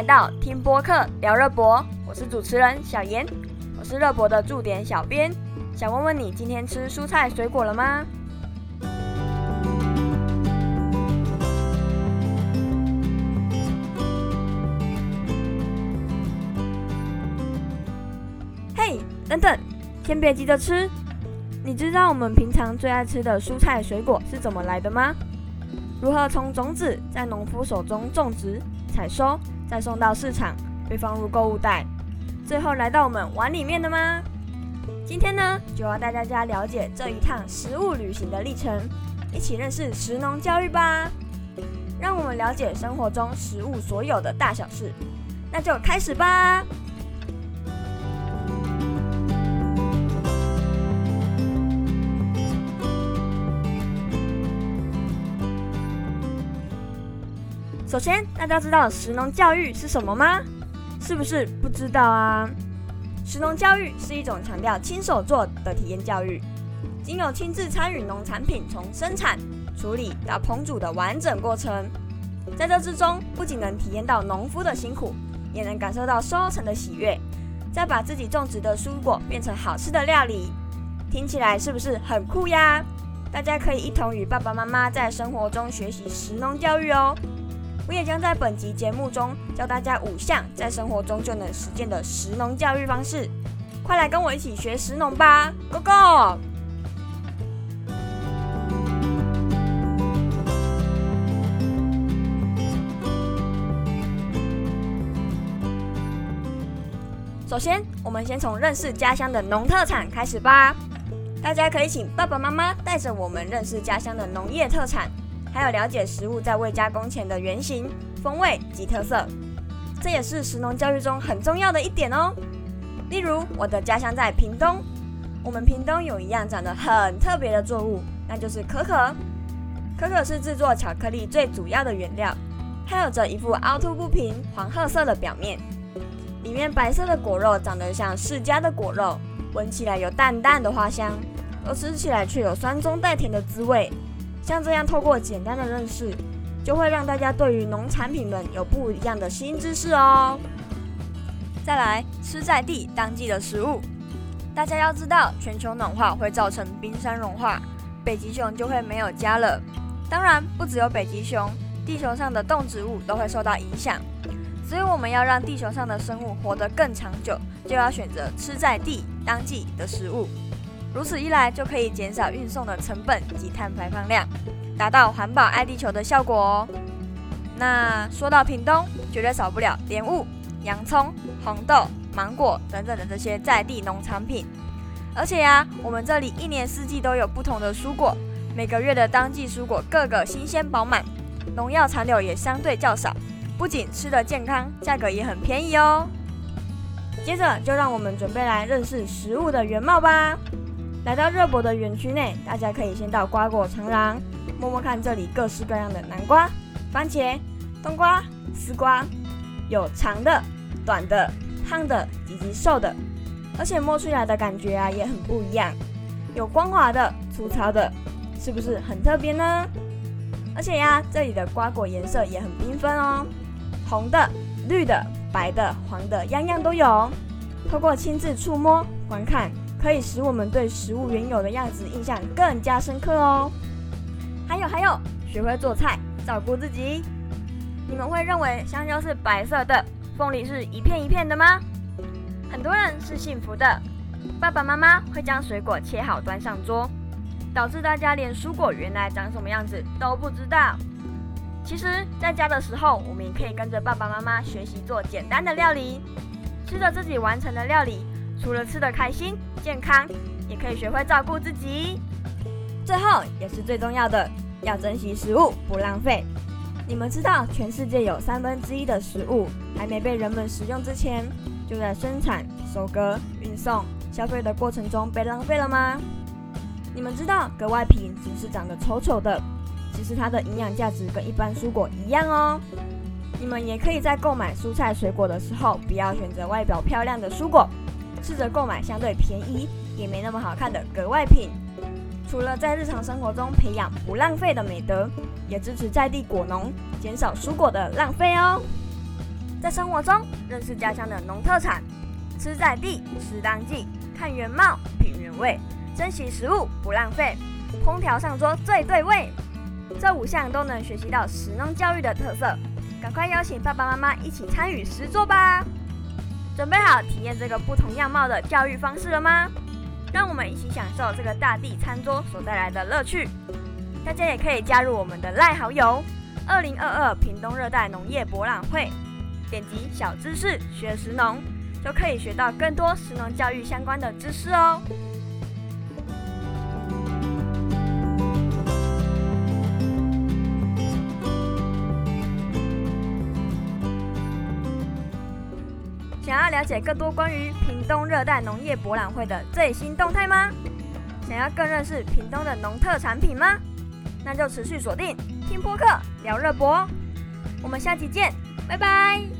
来到听播客聊热博，我是主持人小严，我是热博的驻点小编，想问问你今天吃蔬菜水果了吗？嘿，等等，先别急着吃，你知道我们平常最爱吃的蔬菜水果是怎么来的吗？如何从种子在农夫手中种植、采收，再送到市场，被放入购物袋，最后来到我们碗里面的吗？今天呢，就要带大家了解这一趟食物旅行的历程，一起认识食农教育吧。让我们了解生活中食物所有的大小事，那就开始吧。首先，大家知道食农教育是什么吗？是不是不知道啊？食农教育是一种强调亲手做的体验教育，经由亲自参与农产品从生产、处理到烹煮的完整过程，在这之中，不仅能体验到农夫的辛苦，也能感受到收成的喜悦，再把自己种植的蔬果变成好吃的料理，听起来是不是很酷呀？大家可以一同与爸爸妈妈在生活中学习食农教育哦。我也将在本集节目中教大家五项在生活中就能实践的食农教育方式，快来跟我一起学食农吧，Go Go！首先，我们先从认识家乡的农特产开始吧。大家可以请爸爸妈妈带着我们认识家乡的农业特产。还有了解食物在未加工前的原型、风味及特色，这也是食农教育中很重要的一点哦。例如，我的家乡在屏东，我们屏东有一样长得很特别的作物，那就是可可。可可是制作巧克力最主要的原料，它有着一副凹凸不平、黄褐色的表面，里面白色的果肉长得像释迦的果肉，闻起来有淡淡的花香，而吃起来却有酸中带甜的滋味。像这样透过简单的认识，就会让大家对于农产品们有不一样的新知识哦。再来吃在地当季的食物，大家要知道，全球暖化会造成冰山融化，北极熊就会没有家了。当然，不只有北极熊，地球上的动植物都会受到影响。所以，我们要让地球上的生物活得更长久，就要选择吃在地当季的食物。如此一来，就可以减少运送的成本及碳排放量，达到环保爱地球的效果哦。那说到屏东，绝对少不了莲雾、洋葱、红豆、芒果等等的这些在地农产品。而且呀，我们这里一年四季都有不同的蔬果，每个月的当季蔬果个个新鲜饱满，农药残留也相对较少，不仅吃得健康，价格也很便宜哦。接着就让我们准备来认识食物的原貌吧。来到热博的园区内，大家可以先到瓜果长廊，摸摸看这里各式各样的南瓜、番茄、冬瓜、丝瓜，有长的、短的、胖的以及瘦的，而且摸出来的感觉啊也很不一样，有光滑的、粗糙的，是不是很特别呢？而且呀，这里的瓜果颜色也很缤纷哦，红的、绿的、白的、黄的，样样都有。透过亲自触摸、观看。可以使我们对食物原有的样子印象更加深刻哦。还有还有，学会做菜，照顾自己。你们会认为香蕉是白色的，凤梨是一片一片的吗？很多人是幸福的，爸爸妈妈会将水果切好端上桌，导致大家连蔬果原来长什么样子都不知道。其实，在家的时候，我们也可以跟着爸爸妈妈学习做简单的料理，吃着自己完成的料理。除了吃的开心、健康，也可以学会照顾自己。最后也是最重要的，要珍惜食物，不浪费。你们知道，全世界有三分之一的食物还没被人们食用之前，就在生产、收割、运送、消费的过程中被浪费了吗？你们知道，格外品只是长得丑丑的，其实它的营养价值跟一般蔬果一样哦。你们也可以在购买蔬菜水果的时候，不要选择外表漂亮的蔬果。试着购买相对便宜也没那么好看的格外品。除了在日常生活中培养不浪费的美德，也支持在地果农，减少蔬果的浪费哦。在生活中认识家乡的农特产，吃在地，吃当季，看原貌，品原味，珍惜食物不浪费，烹调上桌最对味。这五项都能学习到食农教育的特色，赶快邀请爸爸妈妈一起参与实作吧！准备好体验这个不同样貌的教育方式了吗？让我们一起享受这个大地餐桌所带来的乐趣。大家也可以加入我们的赖好友“二零二二屏东热带农业博览会”，点击小知识学食农，就可以学到更多食农教育相关的知识哦。了解更多关于屏东热带农业博览会的最新动态吗？想要更认识屏东的农特产品吗？那就持续锁定听播客聊热博，我们下期见，拜拜。